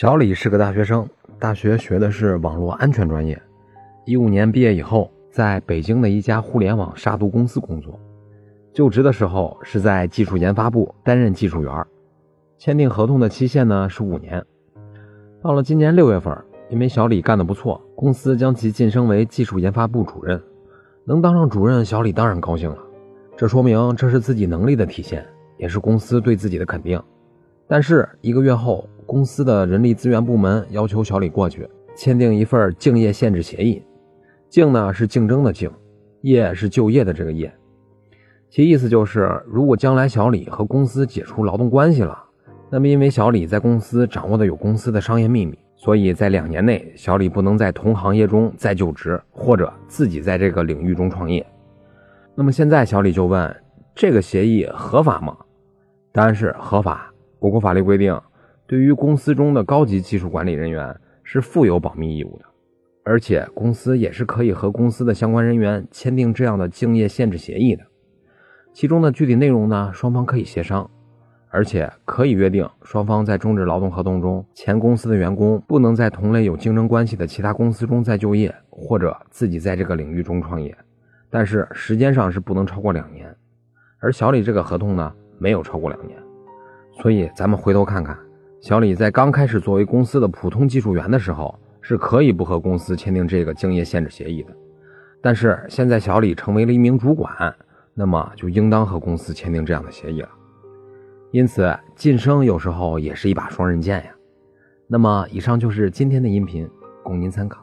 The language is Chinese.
小李是个大学生，大学学的是网络安全专业。一五年毕业以后，在北京的一家互联网杀毒公司工作。就职的时候是在技术研发部担任技术员，签订合同的期限呢是五年。到了今年六月份，因为小李干得不错，公司将其晋升为技术研发部主任。能当上主任，小李当然高兴了。这说明这是自己能力的体现，也是公司对自己的肯定。但是一个月后，公司的人力资源部门要求小李过去签订一份竞业限制协议。竞呢是竞争的竞，业是就业的这个业。其意思就是，如果将来小李和公司解除劳动关系了，那么因为小李在公司掌握的有公司的商业秘密，所以在两年内小李不能在同行业中再就职，或者自己在这个领域中创业。那么现在小李就问：这个协议合法吗？答案是合法。我国法律规定，对于公司中的高级技术管理人员是负有保密义务的，而且公司也是可以和公司的相关人员签订这样的竞业限制协议的。其中的具体内容呢，双方可以协商，而且可以约定双方在终止劳动合同中，前公司的员工不能在同类有竞争关系的其他公司中再就业，或者自己在这个领域中创业，但是时间上是不能超过两年。而小李这个合同呢，没有超过两年。所以，咱们回头看看，小李在刚开始作为公司的普通技术员的时候，是可以不和公司签订这个竞业限制协议的。但是现在小李成为了一名主管，那么就应当和公司签订这样的协议了。因此，晋升有时候也是一把双刃剑呀。那么，以上就是今天的音频，供您参考。